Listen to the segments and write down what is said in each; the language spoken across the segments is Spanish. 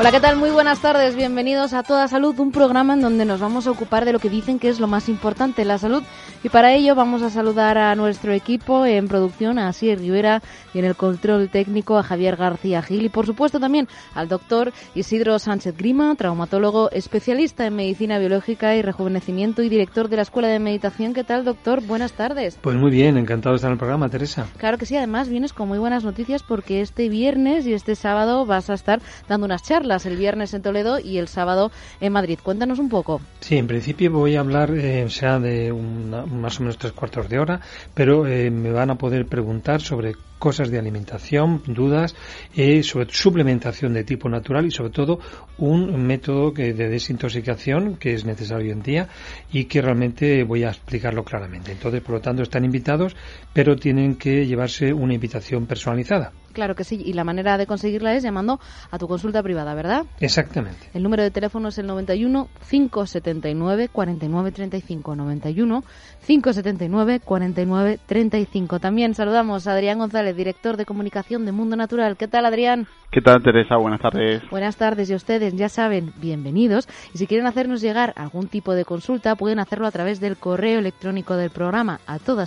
Hola, ¿qué tal? Muy buenas tardes. Bienvenidos a Toda Salud, un programa en donde nos vamos a ocupar de lo que dicen que es lo más importante, la salud. Y para ello vamos a saludar a nuestro equipo en producción, a Asier Rivera y en el control técnico a Javier García Gil y por supuesto también al doctor Isidro Sánchez Grima, traumatólogo especialista en medicina biológica y rejuvenecimiento y director de la Escuela de Meditación. ¿Qué tal, doctor? Buenas tardes. Pues muy bien, encantado de estar en el programa, Teresa. Claro que sí, además vienes con muy buenas noticias porque este viernes y este sábado vas a estar dando unas charlas el viernes en Toledo y el sábado en Madrid. Cuéntanos un poco. Sí, en principio voy a hablar, eh, sea de más o menos tres cuartos de hora, pero eh, me van a poder preguntar sobre cosas de alimentación, dudas, eh, sobre suplementación de tipo natural y sobre todo un método que, de desintoxicación que es necesario hoy en día y que realmente voy a explicarlo claramente. Entonces, por lo tanto, están invitados, pero tienen que llevarse una invitación personalizada. Claro que sí, y la manera de conseguirla es llamando a tu consulta privada, ¿verdad? Exactamente. El número de teléfono es el 91 579 49 35 91 579 49 35. También saludamos a Adrián González, director de comunicación de Mundo Natural. ¿Qué tal, Adrián? ¿Qué tal, Teresa? Buenas tardes. Buenas tardes y ustedes ya saben, bienvenidos. Y si quieren hacernos llegar algún tipo de consulta, pueden hacerlo a través del correo electrónico del programa a toda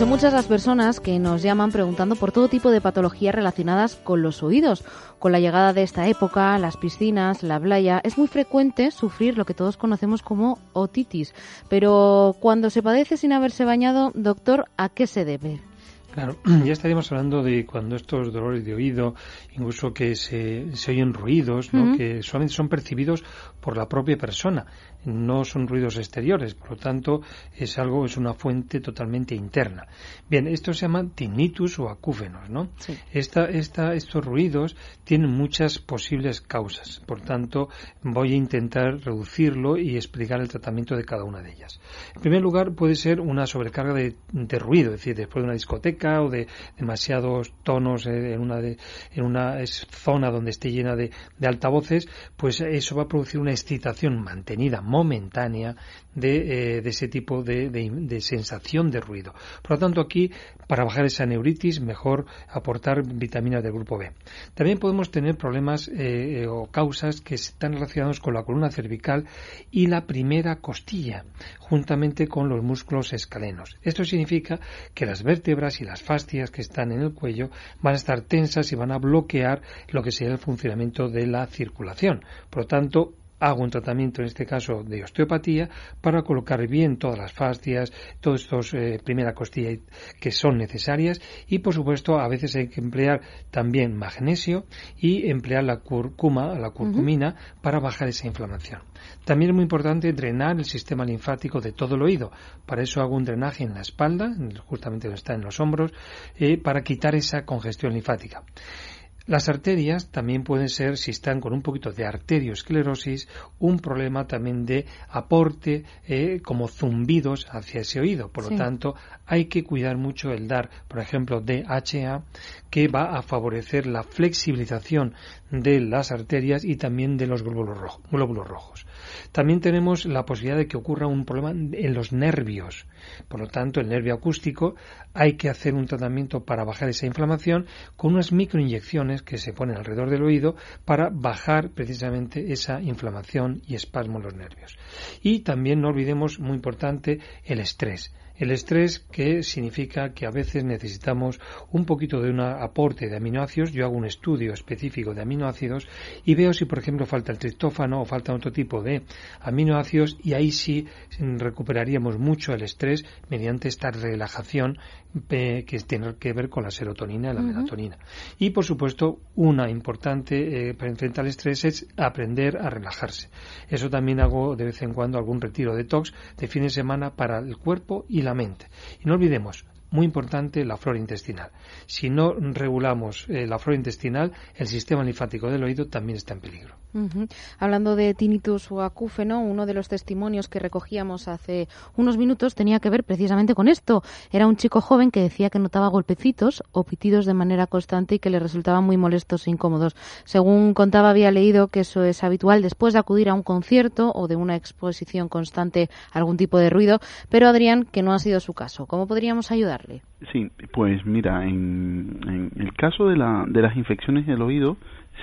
Son muchas las personas que nos llaman preguntando por todo tipo de patologías relacionadas con los oídos. Con la llegada de esta época, las piscinas, la playa, es muy frecuente sufrir lo que todos conocemos como otitis. Pero cuando se padece sin haberse bañado, doctor, ¿a qué se debe? Claro, ya estaríamos hablando de cuando estos dolores de oído, incluso que se, se oyen ruidos, ¿no? que solamente son percibidos por la propia persona no son ruidos exteriores, por lo tanto es algo, es una fuente totalmente interna. Bien, esto se llama tinnitus o acúfenos, ¿no? Esta, esta, estos ruidos tienen muchas posibles causas, por tanto voy a intentar reducirlo y explicar el tratamiento de cada una de ellas. En primer lugar, puede ser una sobrecarga de, ruido, es decir, después de una discoteca o de demasiados tonos en una, de, en una zona donde esté llena de, altavoces, pues eso va a producir una excitación mantenida momentánea de, eh, ese tipo de, de, sensación de ruido. Por lo tanto, aquí, para bajar esa neuritis, mejor aportar vitaminas del grupo B. También podemos tener problemas eh, o causas que están relacionados con la columna cervical y la primera costilla, juntamente con los músculos escalenos. Esto significa que las vértebras y las fascias que están en el cuello van a estar tensas y van a bloquear lo que sería el funcionamiento de la circulación. Por lo tanto, hago un tratamiento, en este caso de osteopatía, para colocar bien todas las fascias, todos estos eh, primera costilla que son necesarias y por supuesto a veces hay que emplear también magnesio y emplear la curcuma, la curcumina para bajar esa inflamación. También es muy importante drenar el sistema linfático de todo el oído. Para eso hago un drenaje en la espalda, justamente donde está en los hombros, eh, para quitar esa congestión linfática. Las arterias también pueden ser, si están con un poquito de arteriosclerosis, un problema también de aporte eh, como zumbidos hacia ese oído. Por lo tanto, hay que cuidar mucho el dar, por ejemplo, DHA, que va a favorecer la flexibilización de las arterias y también de los glóbulos rojos. También tenemos la posibilidad de que ocurra un problema en los nervios. Por lo tanto, el nervio acústico hay que hacer un tratamiento para bajar esa inflamación con unas microinyecciones que se ponen alrededor del oído para bajar precisamente esa inflamación y espasmo en los nervios. Y también no olvidemos, muy importante, el estrés. El estrés que significa que a veces necesitamos un poquito de un aporte de aminoácidos. Yo hago un estudio específico de aminoácidos y veo si, por ejemplo, falta el triptófano o falta otro tipo de aminoácidos y ahí sí recuperaríamos mucho el estrés mediante esta relajación que tiene que ver con la serotonina y la melatonina. Y, por supuesto, una importante eh, para enfrentar el estrés es aprender a relajarse. Eso también hago de vez en cuando algún retiro de tox de fin de semana para el cuerpo y la mente. Y no olvidemos, muy importante, la flora intestinal. Si no regulamos eh, la flora intestinal, el sistema linfático del oído también está en peligro. Hablando de tinnitus o acúfeno, uno de los testimonios que recogíamos hace unos minutos tenía que ver precisamente con esto. Era un chico joven que decía que notaba golpecitos o pitidos de manera constante y que le resultaban muy molestos e incómodos. Según contaba, había leído que eso es habitual después de acudir a un concierto o de una exposición constante a algún tipo de ruido, pero Adrián, que no ha sido su caso. ¿Cómo podríamos ayudarle? Sí, pues mira, en, el caso de, la, de las infecciones del oído,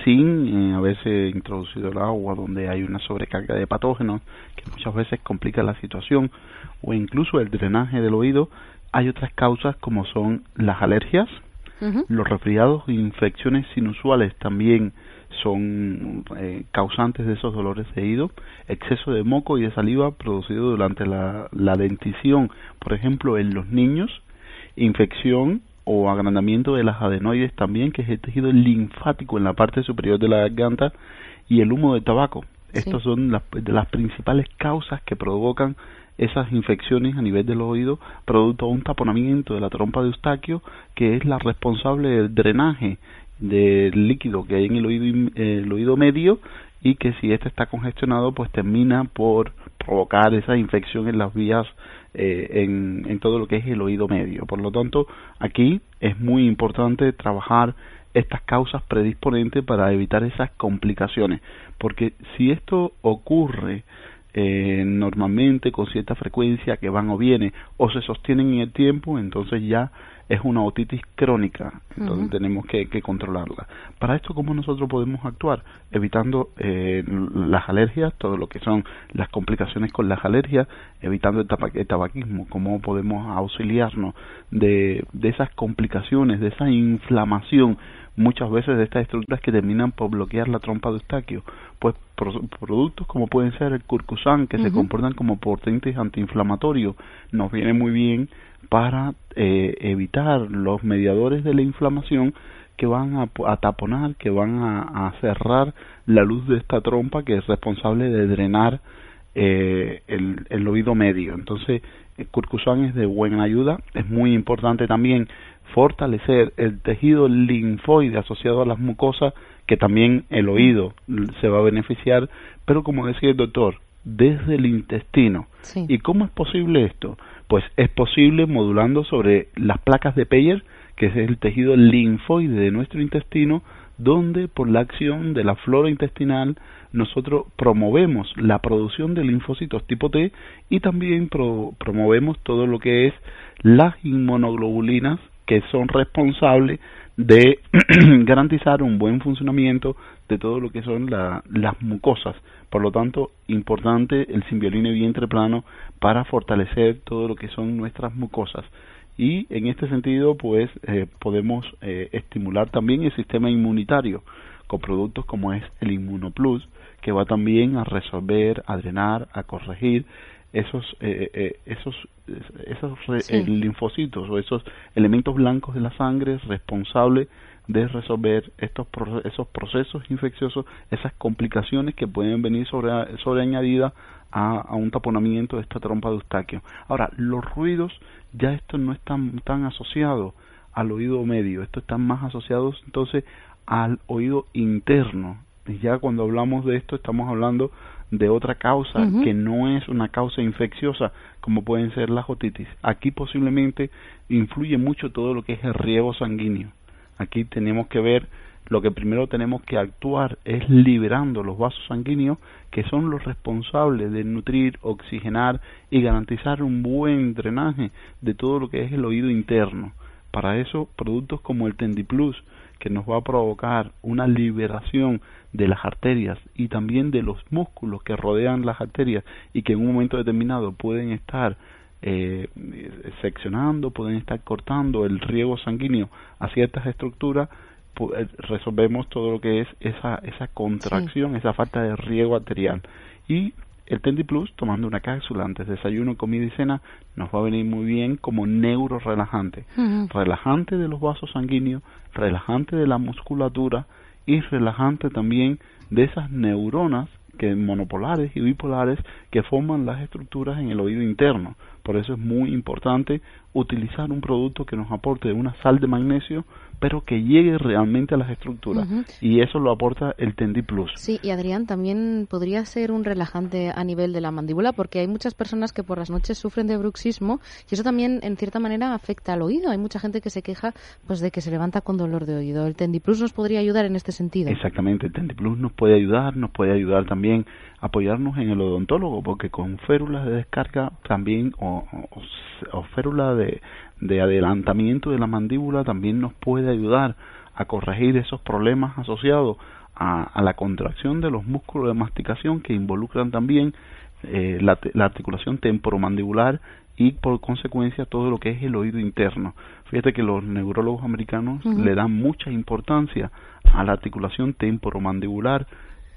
sin eh, haberse introducido el agua donde hay una sobrecarga de patógenos que muchas veces complica la situación o incluso el drenaje del oído, hay otras causas como son las alergias, los resfriados e infecciones inusuales también son eh, causantes de esos dolores de oído, exceso de moco y de saliva producido durante la, la dentición, por ejemplo, en los niños, infección o agrandamiento de las adenoides también, que es el tejido linfático en la parte superior de la garganta, y el humo de tabaco. Estas son las, de las principales causas que provocan esas infecciones a nivel del oído, producto de un taponamiento de la trompa de Eustaquio, que es la responsable del drenaje del líquido que hay en el oído, el oído medio y que si este está congestionado pues termina por provocar esa infección en las vías eh, en, en todo lo que es el oído medio. Por lo tanto, aquí es muy importante trabajar estas causas predisponentes para evitar esas complicaciones, porque si esto ocurre eh, normalmente con cierta frecuencia que van o vienen o se sostienen en el tiempo, entonces ya es una otitis crónica, entonces tenemos que, controlarla. Para esto, ¿cómo nosotros podemos actuar? Evitando eh, las alergias, todo lo que son las complicaciones con las alergias, evitando el, tabaquismo, cómo podemos auxiliarnos de, de esas complicaciones, de esa inflamación muchas veces de estas estructuras que terminan por bloquear la trompa de Eustaquio. Pues productos como pueden ser el curcusan, que se comportan como potentes antiinflamatorios, nos viene muy bien para eh, evitar los mediadores de la inflamación que van a, taponar, que van a, cerrar la luz de esta trompa que es responsable de drenar eh, el, el, oído medio. Entonces, el curcusan es de buena ayuda. Es muy importante también fortalecer el tejido linfoide asociado a las mucosas, que también el oído se va a beneficiar, pero como decía el doctor, desde el intestino. ¿Y cómo es posible esto? Pues es posible modulando sobre las placas de Peyer, que es el tejido linfoide de nuestro intestino, donde por la acción de la flora intestinal nosotros promovemos la producción de linfocitos tipo T y también promovemos todo lo que es las inmunoglobulinas que son responsables de garantizar un buen funcionamiento de todo lo que son las mucosas. Por lo tanto, importante el simbioline vientre plano para fortalecer todo lo que son nuestras mucosas. Y en este sentido, pues eh, podemos eh, estimular también el sistema inmunitario con productos como es el Inmunoplus, que va también a resolver, a drenar, a corregir esos eh, eh, esos esos linfocitos o esos elementos blancos de la sangre responsables de resolver estos esos procesos infecciosos, esas complicaciones que pueden venir sobre, sobre añadida a, a, un taponamiento de esta trompa de Eustaquio. Ahora, los ruidos ya esto no están tan asociados al oído medio, esto están más asociados entonces al oído interno. Y ya cuando hablamos de esto estamos hablando de otra causa que no es una causa infecciosa como pueden ser las otitis. Aquí posiblemente influye mucho todo lo que es el riego sanguíneo. Aquí tenemos que ver lo que primero tenemos que actuar es liberando los vasos sanguíneos que son los responsables de nutrir, oxigenar y garantizar un buen drenaje de todo lo que es el oído interno. Para eso, productos como el Tendiplus, que nos va a provocar una liberación de las arterias y también de los músculos que rodean las arterias y que en un momento determinado pueden estar eh, seccionando, pueden estar cortando el riego sanguíneo a ciertas estructuras, eh, resolvemos todo lo que es esa, esa contracción, esa falta de riego arterial. Y el Tendi Plus, tomando una cápsula antes de desayuno, comida y cena, nos va a venir muy bien como neuro relajante. Relajante de los vasos sanguíneos, relajante de la musculatura y relajante también de esas neuronas que monopolares y bipolares que forman las estructuras en el oído interno. Por eso es muy importante utilizar un producto que nos aporte una sal de magnesio pero que llegue realmente a las estructuras. Y eso lo aporta el Tendi Plus. Sí, y Adrián, también podría ser un relajante a nivel de la mandíbula, porque hay muchas personas que por las noches sufren de bruxismo y eso también, en cierta manera, afecta al oído. Hay mucha gente que se queja pues de que se levanta con dolor de oído. ¿El Tendi Plus nos podría ayudar en este sentido? Exactamente, el Tendi Plus nos puede ayudar, nos puede ayudar también a apoyarnos en el odontólogo, porque con férulas de descarga también, o, o, o férulas de de adelantamiento de la mandíbula también nos puede ayudar a corregir esos problemas asociados a, la contracción de los músculos de masticación que involucran también eh, la, articulación temporomandibular y por consecuencia todo lo que es el oído interno. Fíjate que los neurólogos americanos le dan mucha importancia a la articulación temporomandibular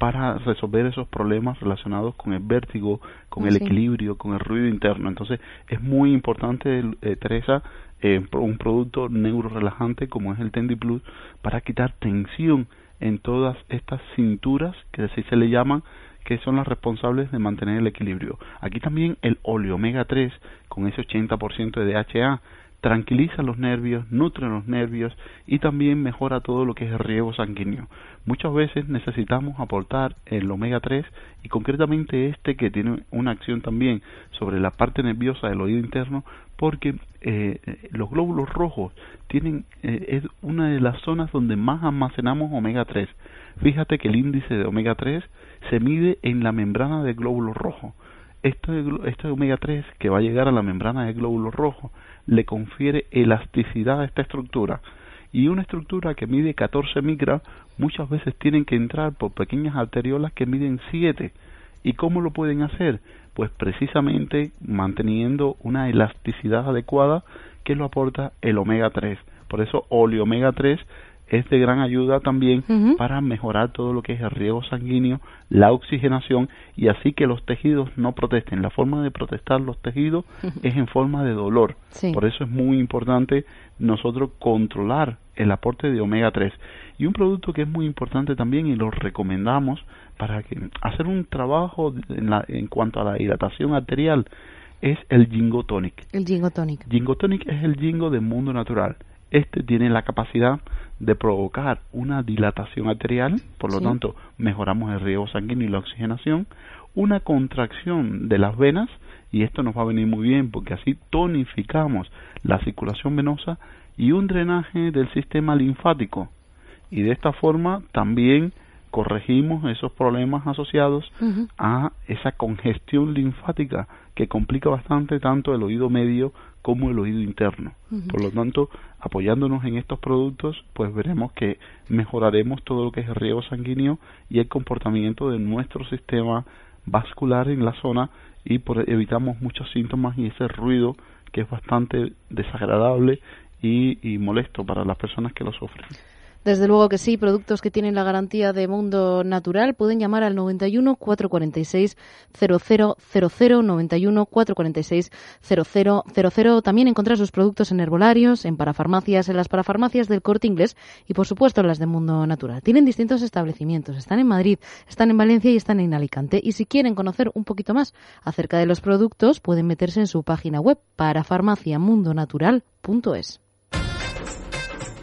para resolver esos problemas relacionados con el vértigo, con el equilibrio, con el ruido interno. Entonces es muy importante, eh, Teresa, eh, un producto neurorelajante como es el Tendi Plus para quitar tensión en todas estas cinturas que así se le llaman que son las responsables de mantener el equilibrio. Aquí también el omega 3 con ese 80% de DHA tranquiliza los nervios, nutre los nervios y también mejora todo lo que es el riego sanguíneo. Muchas veces necesitamos aportar el omega 3 y concretamente este que tiene una acción también sobre la parte nerviosa del oído interno porque eh, los glóbulos rojos tienen eh, es una de las zonas donde más almacenamos omega 3. Fíjate que el índice de omega 3 se mide en la membrana del glóbulo rojo. Este, este omega 3 que va a llegar a la membrana del glóbulo rojo le confiere elasticidad a esta estructura. Y una estructura que mide 14 micras muchas veces tienen que entrar por pequeñas arteriolas que miden 7. ¿Y cómo lo pueden hacer? Pues precisamente manteniendo una elasticidad adecuada que lo aporta el omega 3. Por eso omega 3 es de gran ayuda también para mejorar todo lo que es el riego sanguíneo, la oxigenación y así que los tejidos no protesten. La forma de protestar los tejidos es en forma de dolor. Por eso es muy importante nosotros controlar el aporte de omega 3. Y un producto que es muy importante también y lo recomendamos para que, hacer un trabajo en, en cuanto a la hidratación arterial es el Jingo Tonic. El Jingo Tonic. Jingo Tonic es el Jingo del mundo natural. Este tiene la capacidad de provocar una dilatación arterial, por lo tanto mejoramos el riego sanguíneo y la oxigenación, una contracción de las venas, y esto nos va a venir muy bien porque así tonificamos la circulación venosa y un drenaje del sistema linfático. Y de esta forma también corregimos esos problemas asociados a esa congestión linfática que complica bastante tanto el oído medio como el oído interno. Por lo tanto, apoyándonos en estos productos, pues veremos que mejoraremos todo lo que es el riego sanguíneo y el comportamiento de nuestro sistema vascular en la zona y por, evitamos muchos síntomas y ese ruido que es bastante desagradable y molesto para las personas que lo sufren. Desde luego que sí, productos que tienen la garantía de mundo natural pueden llamar al 91 446 0000 91 446 0000. También encontrar sus productos en herbolarios, en parafarmacias, en las parafarmacias del Corte Inglés y por supuesto en las de Mundo Natural. Tienen distintos establecimientos, están en Madrid, están en Valencia y están en Alicante. Y si quieren conocer un poquito más acerca de los productos, pueden meterse en su página web parafarmaciamundonatural.es.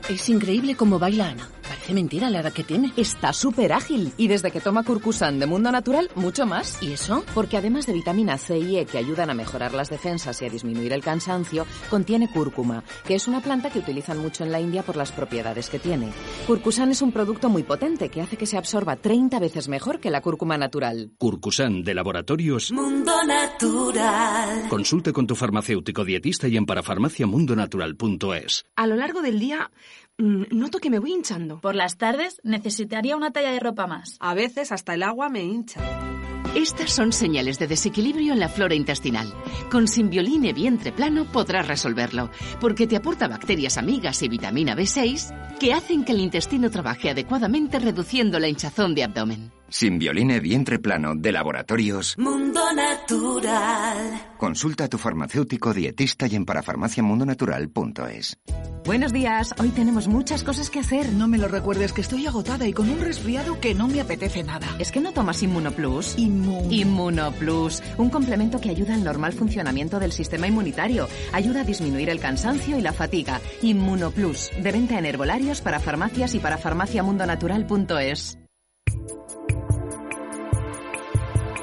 Es increíble cómo baila Ana. Parece mentira la edad que tiene. Está súper ágil y desde que toma Curcusan de Mundo Natural, mucho más. ¿Y eso? Porque además de vitamina C y E que ayudan a mejorar las defensas y a disminuir el cansancio, contiene cúrcuma, que es una planta que utilizan mucho en la India por las propiedades que tiene. Curcusan es un producto muy potente que hace que se absorba 30 veces mejor que la cúrcuma natural. Curcusan de laboratorios Mundo Natural. Consulte con tu farmacéutico dietista y en parafarmaciamundonatural.es. A lo largo del día noto que me voy hinchando. Por las tardes necesitaría una talla de ropa más. A veces hasta el agua me hincha. Estas son señales de desequilibrio en la flora intestinal. Con Simbioline Vientre Plano podrás resolverlo, porque te aporta bacterias amigas y vitamina B6 que hacen que el intestino trabaje adecuadamente reduciendo la hinchazón de abdomen. Simbioline Vientre Plano de Laboratorios Mundo Natural. Consulta a tu farmacéutico dietista y en parafarmaciamundonatural.es. Buenos días, hoy tenemos muchas cosas que hacer. No me lo recuerdes que estoy agotada y con un resfriado que no me apetece nada. ¿Es que no tomas Inmunoplus? Inmun. Inmunoplus, un complemento que ayuda al normal funcionamiento del sistema inmunitario, ayuda a disminuir el cansancio y la fatiga. Inmunoplus, de venta en herbolarios para farmacias y para farmaciamundonatural.es.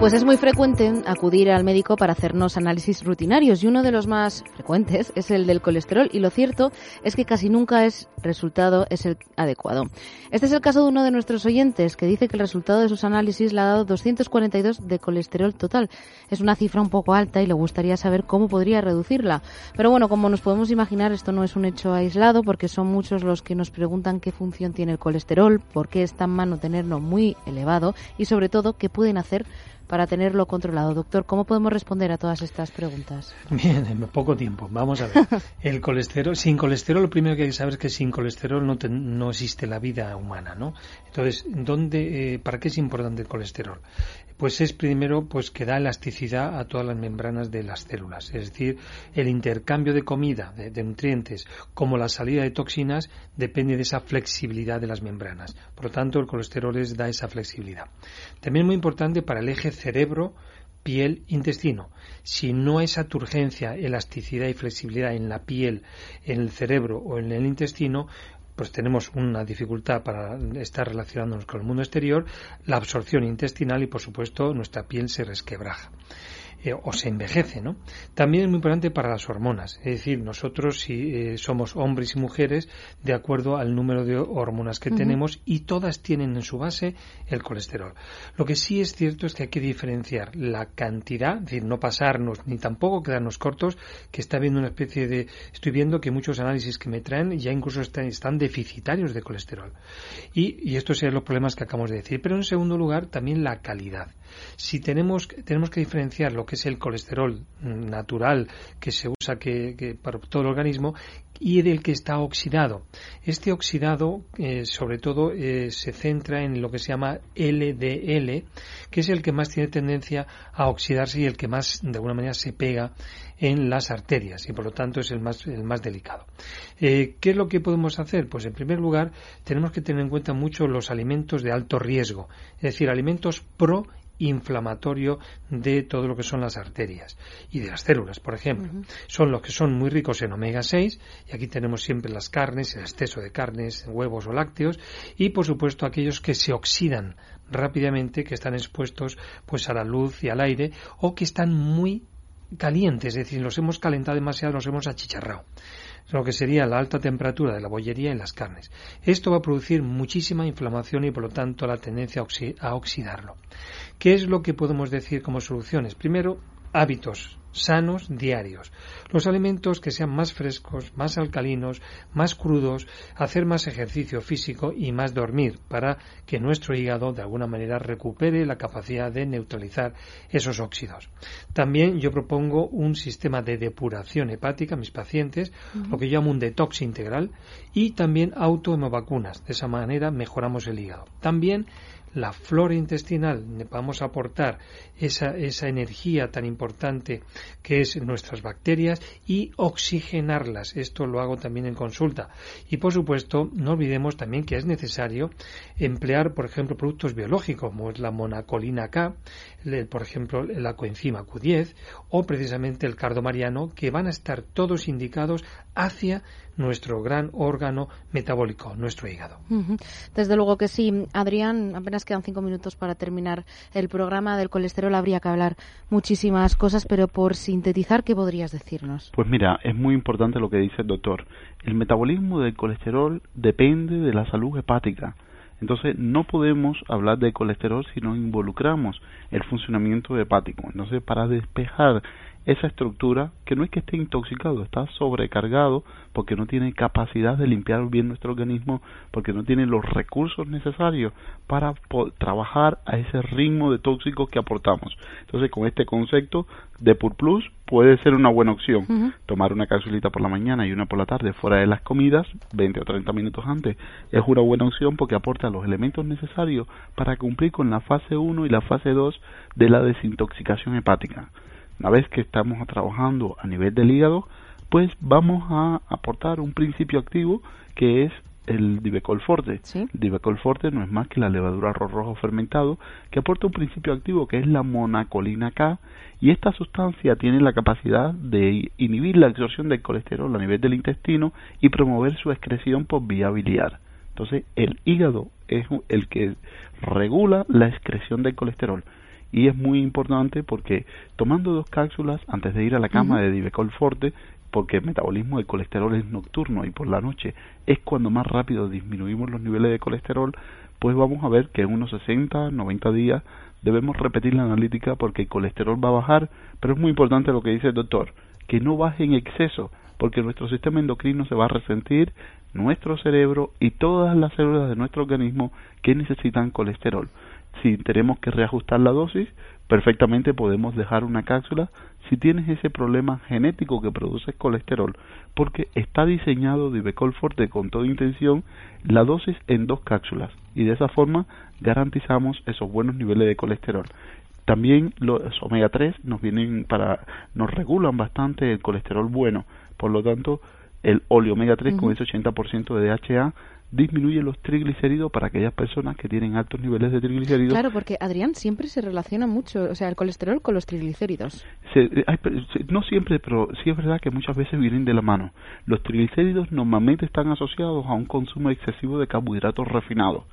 Pues es muy frecuente acudir al médico para hacernos análisis rutinarios y uno de los más frecuentes es el del colesterol y lo cierto es que casi nunca es resultado es el adecuado. Este es el caso de uno de nuestros oyentes que dice que el resultado de sus análisis le ha dado 242 de colesterol total. Es una cifra un poco alta y le gustaría saber cómo podría reducirla. Pero bueno, como nos podemos imaginar, esto no es un hecho aislado porque son muchos los que nos preguntan qué función tiene el colesterol, por qué es tan malo tenerlo muy elevado y sobre todo qué pueden hacer para tenerlo controlado. Doctor, ¿cómo podemos responder a todas estas preguntas? Bien, en poco tiempo. Vamos a ver. El colesterol, sin colesterol, lo primero que hay que saber es que sin colesterol no, te, no existe la vida humana, ¿no? Entonces, ¿dónde, eh, ¿para qué es importante el colesterol? Pues es primero pues que da elasticidad a todas las membranas de las células, es decir, el intercambio de comida, de, nutrientes, como la salida de toxinas, depende de esa flexibilidad de las membranas. Por lo tanto, el colesterol es, da esa flexibilidad. También muy importante para el eje cerebro, piel, intestino. Si no esa turgencia, elasticidad y flexibilidad en la piel, en el cerebro o en el intestino, pues tenemos una dificultad para estar relacionándonos con el mundo exterior, la absorción intestinal y por supuesto nuestra piel se resquebraja. Eh, o se envejece, ¿no? También es muy importante para las hormonas, es decir, nosotros si eh, somos hombres y mujeres de acuerdo al número de hormonas que uh -huh. tenemos y todas tienen en su base el colesterol. Lo que sí es cierto es que hay que diferenciar la cantidad, es decir, no pasarnos ni tampoco quedarnos cortos, que está habiendo una especie de, estoy viendo que muchos análisis que me traen ya incluso están, están deficitarios de colesterol. Y, y estos serían los problemas que acabamos de decir. Pero en segundo lugar, también la calidad. Si tenemos, tenemos que diferenciar lo que es el colesterol natural que se usa que, para todo el organismo y del que está oxidado. Este oxidado, eh, sobre todo, eh, se centra en lo que se llama LDL, que es el que más tiene tendencia a oxidarse y el que más, de alguna manera, se pega en las arterias y, por lo tanto, es el más, el más delicado. Eh, ¿Qué es lo que podemos hacer? Pues, en primer lugar, tenemos que tener en cuenta mucho los alimentos de alto riesgo, es decir, alimentos pro inflamatorio de todo lo que son las arterias y de las células, por ejemplo. Uh -huh. Son los que son muy ricos en omega 6 y aquí tenemos siempre las carnes, el exceso de carnes, huevos o lácteos y por supuesto aquellos que se oxidan rápidamente, que están expuestos pues a la luz y al aire o que están muy calientes, es decir, los hemos calentado demasiado, los hemos achicharrado lo que sería la alta temperatura de la bollería en las carnes. Esto va a producir muchísima inflamación y por lo tanto la tendencia a oxidarlo. ¿Qué es lo que podemos decir como soluciones? Primero, hábitos sanos diarios. Los alimentos que sean más frescos, más alcalinos, más crudos, hacer más ejercicio físico y más dormir para que nuestro hígado de alguna manera recupere la capacidad de neutralizar esos óxidos. También yo propongo un sistema de depuración hepática a mis pacientes, lo que llamo un detox integral y también autohemovacunas. De esa manera mejoramos el hígado. También la flora intestinal, vamos a aportar esa, esa energía tan importante que es nuestras bacterias y oxigenarlas. Esto lo hago también en consulta. Y por supuesto, no olvidemos también que es necesario emplear, por ejemplo, productos biológicos, como es la monacolina K, por ejemplo, la coenzima Q10 o precisamente el cardomariano, que van a estar todos indicados hacia nuestro gran órgano metabólico, nuestro hígado. Desde luego que sí. Adrián, apenas quedan cinco minutos para terminar el programa del colesterol. Habría que hablar muchísimas cosas, pero por sintetizar, ¿qué podrías decirnos? Pues mira, es muy importante lo que dice el doctor. El metabolismo del colesterol depende de la salud hepática. Entonces no podemos hablar de colesterol si no involucramos el funcionamiento hepático. Entonces para despejar esa estructura que no es que esté intoxicado, está sobrecargado porque no tiene capacidad de limpiar bien nuestro organismo, porque no tiene los recursos necesarios para trabajar a ese ritmo de tóxicos que aportamos. Entonces, con este concepto de Pur Plus puede ser una buena opción. Tomar una capsulita por la mañana y una por la tarde fuera de las comidas, 20 o 30 minutos antes, es una buena opción porque aporta los elementos necesarios para cumplir con la fase 1 y la fase 2 de la desintoxicación hepática. Una vez que estamos trabajando a nivel del hígado, pues vamos a aportar un principio activo que es el Divecol Forte. El Divecol Forte no es más que la levadura arroz rojo fermentado que aporta un principio activo que es la monacolina K y esta sustancia tiene la capacidad de inhibir la absorción del colesterol a nivel del intestino y promover su excreción por vía biliar. Entonces el hígado es el que regula la excreción del colesterol y es muy importante porque tomando dos cápsulas antes de ir a la cama de Divecol Forte, porque el metabolismo del colesterol es nocturno y por la noche es cuando más rápido disminuimos los niveles de colesterol, pues vamos a ver que en unos 60, 90 días debemos repetir la analítica porque el colesterol va a bajar, pero es muy importante lo que dice el doctor, que no baje en exceso, porque nuestro sistema endocrino se va a resentir, nuestro cerebro y todas las células de nuestro organismo que necesitan colesterol si tenemos que reajustar la dosis, perfectamente podemos dejar una cápsula si tienes ese problema genético que produce colesterol, porque está diseñado Divecol Forte con toda intención la dosis en dos cápsulas y de esa forma garantizamos esos buenos niveles de colesterol. También los omega 3 nos vienen para nos regulan bastante el colesterol bueno, por lo tanto el óleo omega 3 con ese 80% de DHA disminuye los triglicéridos para aquellas personas que tienen altos niveles de triglicéridos. Claro, porque Adrián siempre se relaciona mucho, o sea, el colesterol con los triglicéridos. Eh, no siempre, pero sí es verdad que muchas veces vienen de la mano. Los triglicéridos normalmente están asociados a un consumo excesivo de carbohidratos refinados.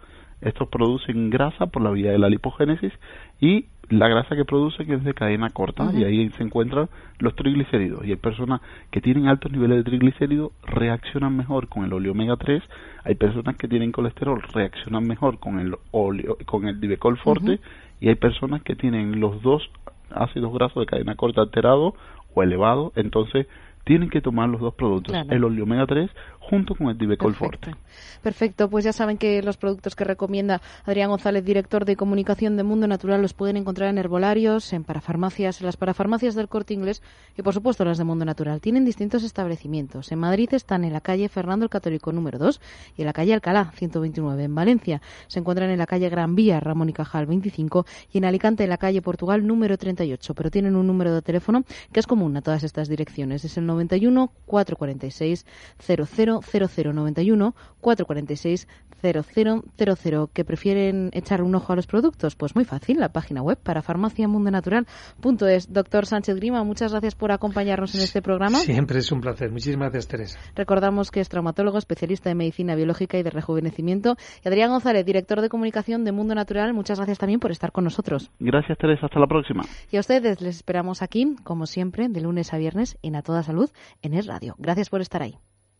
Estos producen grasa por la vía de la lipogénesis y la grasa que producen es de cadena corta y ahí se encuentran los triglicéridos. Y hay personas que tienen altos niveles de triglicéridos reaccionan mejor con el óleo omega 3 hay personas que tienen colesterol reaccionan mejor con el óleo con el divecol forte. Y hay personas que tienen los dos ácidos grasos de cadena corta alterado o elevado. Entonces tienen que tomar los dos productos, el óleo omega 3 junto con el Divecol Forte. Perfecto, pues ya saben que los productos que recomienda Adrián González, director de comunicación de Mundo Natural, los pueden encontrar en herbolarios, en parafarmacias, en las parafarmacias del Corte Inglés y por supuesto las de Mundo Natural. Tienen distintos establecimientos. En Madrid están en la calle Fernando el Católico número 2 y en la calle Alcalá 129. En Valencia se encuentran en la calle Gran Vía Ramón y Cajal 25 y en Alicante en la calle Portugal número 38, pero tienen un número de teléfono que es común a todas estas direcciones. Es el 91 446 00 0091 446 0000 que prefieren echar un ojo a los productos? Pues muy fácil, la página web para farmaciamundonatural.es. Doctor Sánchez Grima, muchas gracias por acompañarnos en este programa. Siempre es un placer. Muchísimas gracias, Teresa. Recordamos que es traumatólogo, especialista en medicina biológica y de rejuvenecimiento. Y Adrián González, director de comunicación de Mundo Natural, muchas gracias también por estar con nosotros. Gracias, Teresa. Hasta la próxima. Y a ustedes les esperamos aquí, como siempre, de lunes a viernes en A Toda Salud en Es Radio. Gracias por estar ahí.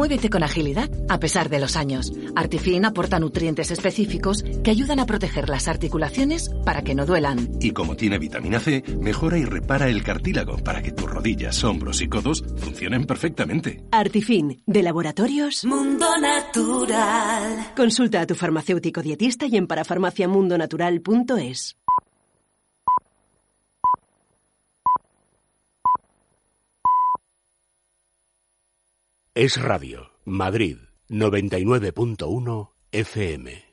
Muévete con agilidad a pesar de los años. Artifin aporta nutrientes específicos que ayudan a proteger las articulaciones para que no duelan. Y como tiene vitamina C, mejora y repara el cartílago para que tus rodillas, hombros y codos funcionen perfectamente. Artifin, de Laboratorios Mundo Natural. Consulta a tu farmacéutico dietista y en parafarmaciamundonatural.es. Es Radio, Madrid, 99.1 FM.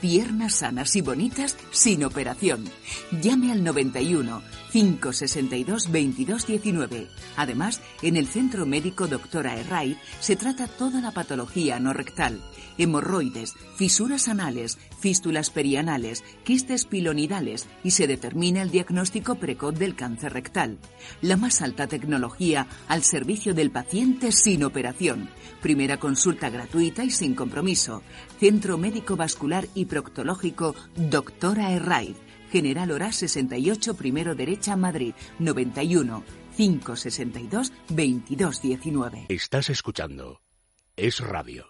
Piernas sanas y bonitas sin operación. Llame al 91 562 2219. Además, en el Centro Médico Doctora Herray se trata toda la patología no rectal, hemorroides, fisuras anales, fístulas perianales, quistes pilonidales y se determina el diagnóstico precoz del cáncer rectal. La más alta tecnología al servicio del paciente sin operación. Primera consulta gratuita y sin compromiso. Centro Médico Vascular y Proctológico Doctora Herray. General Hora 68, primero derecha, Madrid, 91 562 2219. Estás escuchando Es Radio.